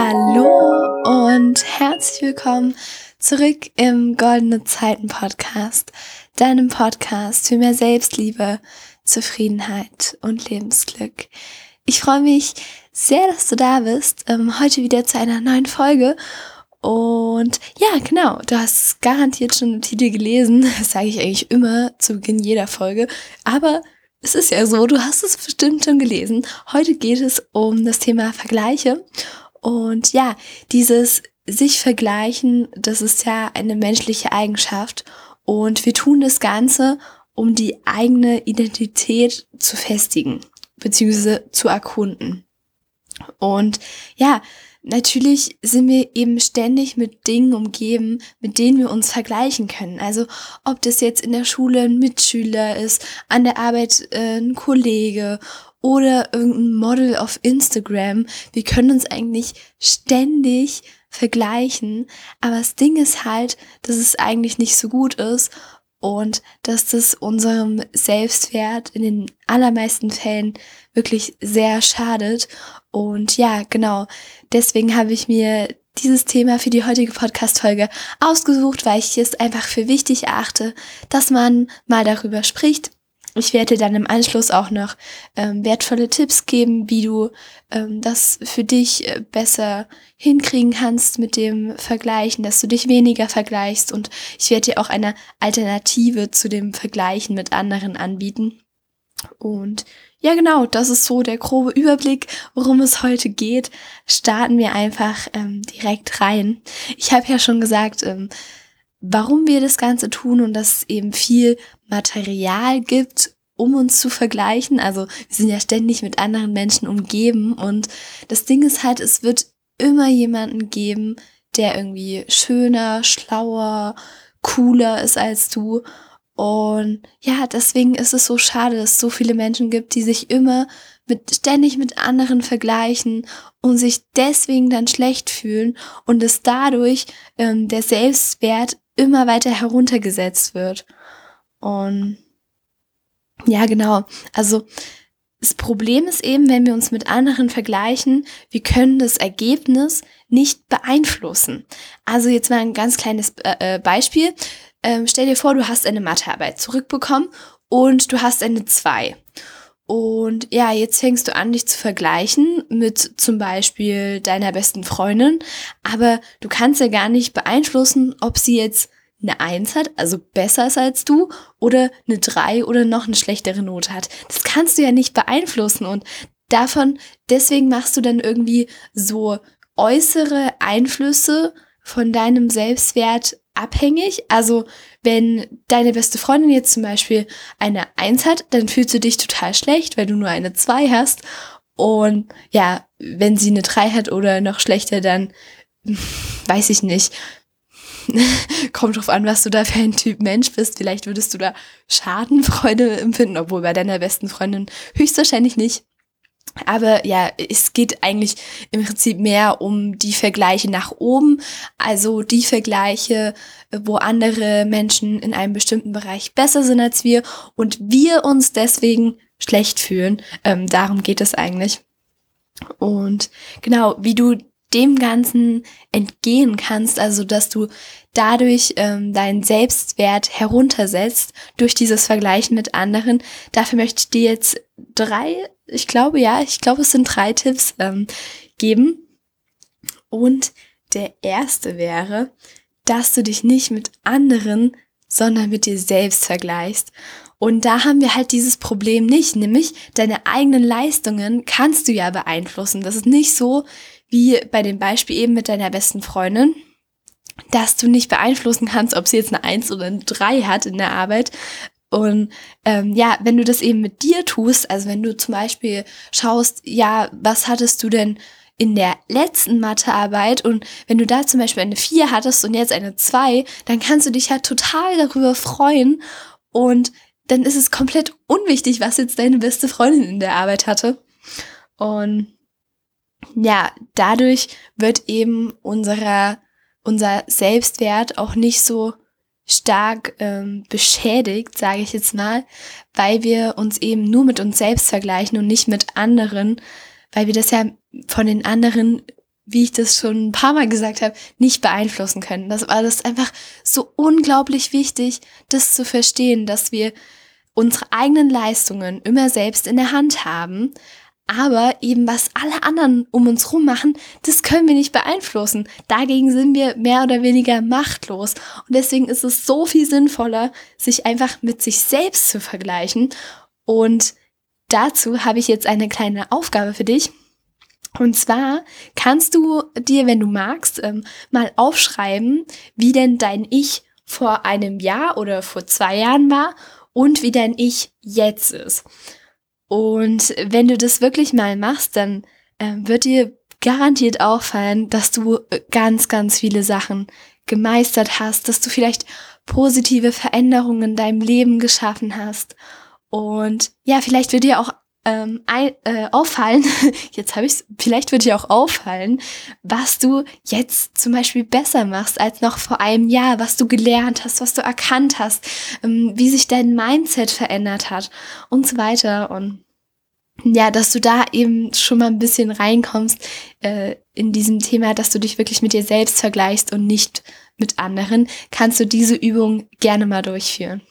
Hallo und herzlich willkommen zurück im Goldene Zeiten Podcast, deinem Podcast für mehr Selbstliebe, Zufriedenheit und Lebensglück. Ich freue mich sehr, dass du da bist. Ähm, heute wieder zu einer neuen Folge. Und ja, genau, du hast garantiert schon den Titel gelesen. Das sage ich eigentlich immer zu Beginn jeder Folge. Aber es ist ja so, du hast es bestimmt schon gelesen. Heute geht es um das Thema Vergleiche. Und ja, dieses sich vergleichen, das ist ja eine menschliche Eigenschaft. Und wir tun das Ganze, um die eigene Identität zu festigen, beziehungsweise zu erkunden. Und ja, natürlich sind wir eben ständig mit Dingen umgeben, mit denen wir uns vergleichen können. Also ob das jetzt in der Schule ein Mitschüler ist, an der Arbeit äh, ein Kollege oder irgendein Model auf Instagram. Wir können uns eigentlich ständig vergleichen. Aber das Ding ist halt, dass es eigentlich nicht so gut ist und dass das unserem Selbstwert in den allermeisten Fällen wirklich sehr schadet. Und ja, genau, deswegen habe ich mir dieses Thema für die heutige Podcast-Folge ausgesucht, weil ich es einfach für wichtig erachte, dass man mal darüber spricht, ich werde dir dann im Anschluss auch noch ähm, wertvolle Tipps geben, wie du ähm, das für dich äh, besser hinkriegen kannst mit dem Vergleichen, dass du dich weniger vergleichst und ich werde dir auch eine Alternative zu dem Vergleichen mit anderen anbieten. Und ja, genau, das ist so der grobe Überblick, worum es heute geht. Starten wir einfach ähm, direkt rein. Ich habe ja schon gesagt, ähm, warum wir das Ganze tun und dass es eben viel Material gibt, um uns zu vergleichen. Also wir sind ja ständig mit anderen Menschen umgeben und das Ding ist halt, es wird immer jemanden geben, der irgendwie schöner, schlauer, cooler ist als du. Und ja, deswegen ist es so schade, dass es so viele Menschen gibt, die sich immer mit, ständig mit anderen vergleichen und sich deswegen dann schlecht fühlen und es dadurch ähm, der Selbstwert immer weiter heruntergesetzt wird. Und ja, genau. Also das Problem ist eben, wenn wir uns mit anderen vergleichen, wir können das Ergebnis nicht beeinflussen. Also jetzt mal ein ganz kleines äh, äh Beispiel. Ähm, stell dir vor, du hast eine Mathearbeit zurückbekommen und du hast eine 2. Und ja, jetzt fängst du an, dich zu vergleichen mit zum Beispiel deiner besten Freundin, aber du kannst ja gar nicht beeinflussen, ob sie jetzt eine Eins hat, also besser ist als du, oder eine Drei oder noch eine schlechtere Note hat. Das kannst du ja nicht beeinflussen und davon, deswegen machst du dann irgendwie so äußere Einflüsse von deinem Selbstwert abhängig. Also wenn deine beste Freundin jetzt zum Beispiel eine Eins hat, dann fühlst du dich total schlecht, weil du nur eine Zwei hast. Und ja, wenn sie eine Drei hat oder noch schlechter, dann weiß ich nicht, kommt drauf an, was du da für ein Typ Mensch bist. Vielleicht würdest du da Schadenfreude empfinden, obwohl bei deiner besten Freundin höchstwahrscheinlich nicht. Aber ja, es geht eigentlich im Prinzip mehr um die Vergleiche nach oben, also die Vergleiche, wo andere Menschen in einem bestimmten Bereich besser sind als wir und wir uns deswegen schlecht fühlen. Ähm, darum geht es eigentlich. Und genau, wie du dem Ganzen entgehen kannst, also dass du dadurch ähm, deinen Selbstwert heruntersetzt durch dieses Vergleichen mit anderen. Dafür möchte ich dir jetzt drei, ich glaube ja, ich glaube es sind drei Tipps ähm, geben. Und der erste wäre, dass du dich nicht mit anderen, sondern mit dir selbst vergleichst. Und da haben wir halt dieses Problem nicht, nämlich deine eigenen Leistungen kannst du ja beeinflussen. Das ist nicht so, wie bei dem Beispiel eben mit deiner besten Freundin, dass du nicht beeinflussen kannst, ob sie jetzt eine Eins oder eine Drei hat in der Arbeit. Und ähm, ja, wenn du das eben mit dir tust, also wenn du zum Beispiel schaust, ja, was hattest du denn in der letzten Mathearbeit und wenn du da zum Beispiel eine 4 hattest und jetzt eine 2, dann kannst du dich ja total darüber freuen und dann ist es komplett unwichtig, was jetzt deine beste Freundin in der Arbeit hatte. Und ja, dadurch wird eben unserer, unser Selbstwert auch nicht so stark ähm, beschädigt, sage ich jetzt mal, weil wir uns eben nur mit uns selbst vergleichen und nicht mit anderen, weil wir das ja von den anderen wie ich das schon ein paar Mal gesagt habe, nicht beeinflussen können. Das war das einfach so unglaublich wichtig, das zu verstehen, dass wir unsere eigenen Leistungen immer selbst in der Hand haben, aber eben was alle anderen um uns rum machen, das können wir nicht beeinflussen. Dagegen sind wir mehr oder weniger machtlos. Und deswegen ist es so viel sinnvoller, sich einfach mit sich selbst zu vergleichen. Und dazu habe ich jetzt eine kleine Aufgabe für dich. Und zwar kannst du dir, wenn du magst, ähm, mal aufschreiben, wie denn dein Ich vor einem Jahr oder vor zwei Jahren war und wie dein Ich jetzt ist. Und wenn du das wirklich mal machst, dann äh, wird dir garantiert auffallen, dass du äh, ganz, ganz viele Sachen gemeistert hast, dass du vielleicht positive Veränderungen in deinem Leben geschaffen hast. Und ja, vielleicht wird dir auch ähm, ein, äh, auffallen, jetzt habe ich es, vielleicht wird dir auch auffallen, was du jetzt zum Beispiel besser machst als noch vor einem Jahr, was du gelernt hast, was du erkannt hast, ähm, wie sich dein Mindset verändert hat und so weiter. Und ja, dass du da eben schon mal ein bisschen reinkommst äh, in diesem Thema, dass du dich wirklich mit dir selbst vergleichst und nicht mit anderen, kannst du diese Übung gerne mal durchführen.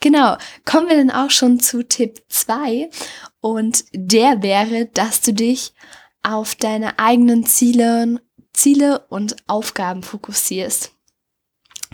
Genau, kommen wir dann auch schon zu Tipp 2 und der wäre, dass du dich auf deine eigenen Ziele, Ziele und Aufgaben fokussierst.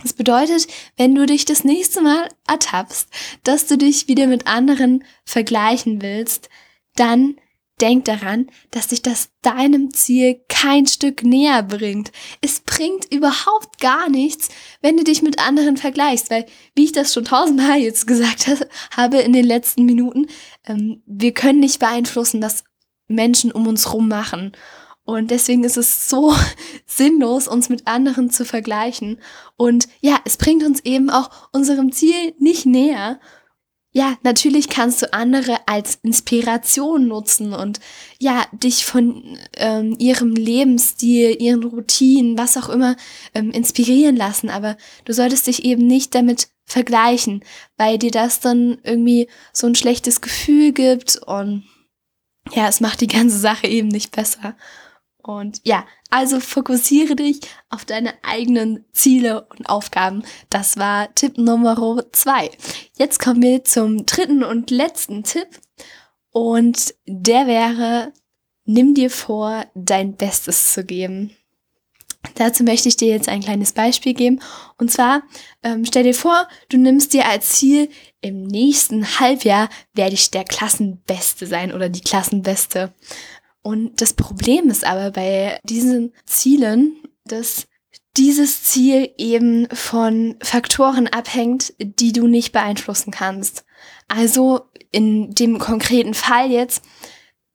Das bedeutet, wenn du dich das nächste Mal ertappst, dass du dich wieder mit anderen vergleichen willst, dann denk daran, dass dich das deinem Ziel kein Stück näher bringt. Es bringt überhaupt gar nichts, wenn du dich mit anderen vergleichst, weil, wie ich das schon tausendmal jetzt gesagt habe in den letzten Minuten, ähm, wir können nicht beeinflussen, was Menschen um uns rum machen. Und deswegen ist es so sinnlos, uns mit anderen zu vergleichen. Und ja, es bringt uns eben auch unserem Ziel nicht näher. Ja, natürlich kannst du andere als Inspiration nutzen und ja, dich von ähm, ihrem Lebensstil, ihren Routinen, was auch immer, ähm, inspirieren lassen. Aber du solltest dich eben nicht damit vergleichen, weil dir das dann irgendwie so ein schlechtes Gefühl gibt und ja, es macht die ganze Sache eben nicht besser. Und ja, also fokussiere dich auf deine eigenen Ziele und Aufgaben. Das war Tipp Nummer zwei. Jetzt kommen wir zum dritten und letzten Tipp. Und der wäre, nimm dir vor, dein Bestes zu geben. Dazu möchte ich dir jetzt ein kleines Beispiel geben. Und zwar, ähm, stell dir vor, du nimmst dir als Ziel, im nächsten Halbjahr werde ich der Klassenbeste sein oder die Klassenbeste. Und das Problem ist aber bei diesen Zielen, dass dieses Ziel eben von Faktoren abhängt, die du nicht beeinflussen kannst. Also in dem konkreten Fall jetzt,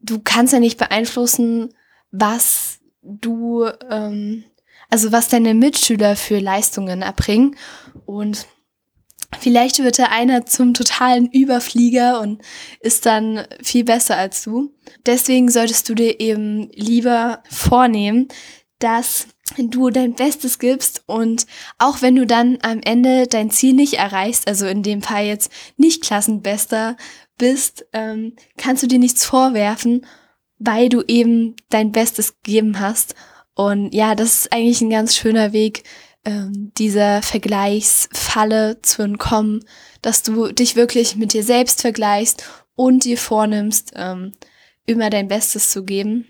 du kannst ja nicht beeinflussen, was du, ähm, also was deine Mitschüler für Leistungen erbringen. Und Vielleicht wird der einer zum totalen Überflieger und ist dann viel besser als du. Deswegen solltest du dir eben lieber vornehmen, dass du dein Bestes gibst und auch wenn du dann am Ende dein Ziel nicht erreichst, also in dem Fall jetzt nicht Klassenbester bist, ähm, kannst du dir nichts vorwerfen, weil du eben dein Bestes gegeben hast. Und ja, das ist eigentlich ein ganz schöner Weg, ähm, dieser Vergleichsfalle zu entkommen, dass du dich wirklich mit dir selbst vergleichst und dir vornimmst, ähm, immer dein Bestes zu geben.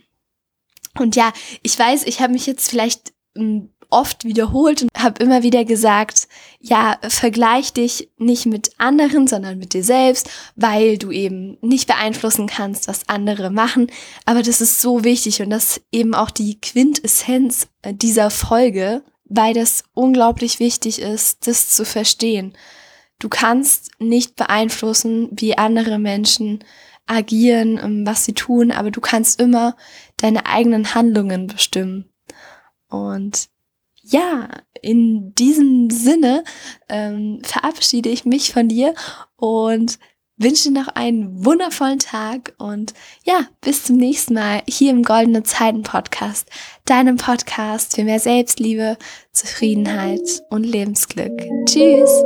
Und ja, ich weiß, ich habe mich jetzt vielleicht ähm, oft wiederholt und habe immer wieder gesagt, ja, vergleich dich nicht mit anderen, sondern mit dir selbst, weil du eben nicht beeinflussen kannst, was andere machen. Aber das ist so wichtig und das ist eben auch die Quintessenz äh, dieser Folge, weil das unglaublich wichtig ist, das zu verstehen. Du kannst nicht beeinflussen, wie andere Menschen agieren, ähm, was sie tun, aber du kannst immer deine eigenen Handlungen bestimmen. Und ja, in diesem Sinne ähm, verabschiede ich mich von dir und wünsche noch einen wundervollen Tag und ja, bis zum nächsten Mal hier im Goldene Zeiten Podcast, deinem Podcast für mehr Selbstliebe, Zufriedenheit und Lebensglück. Tschüss!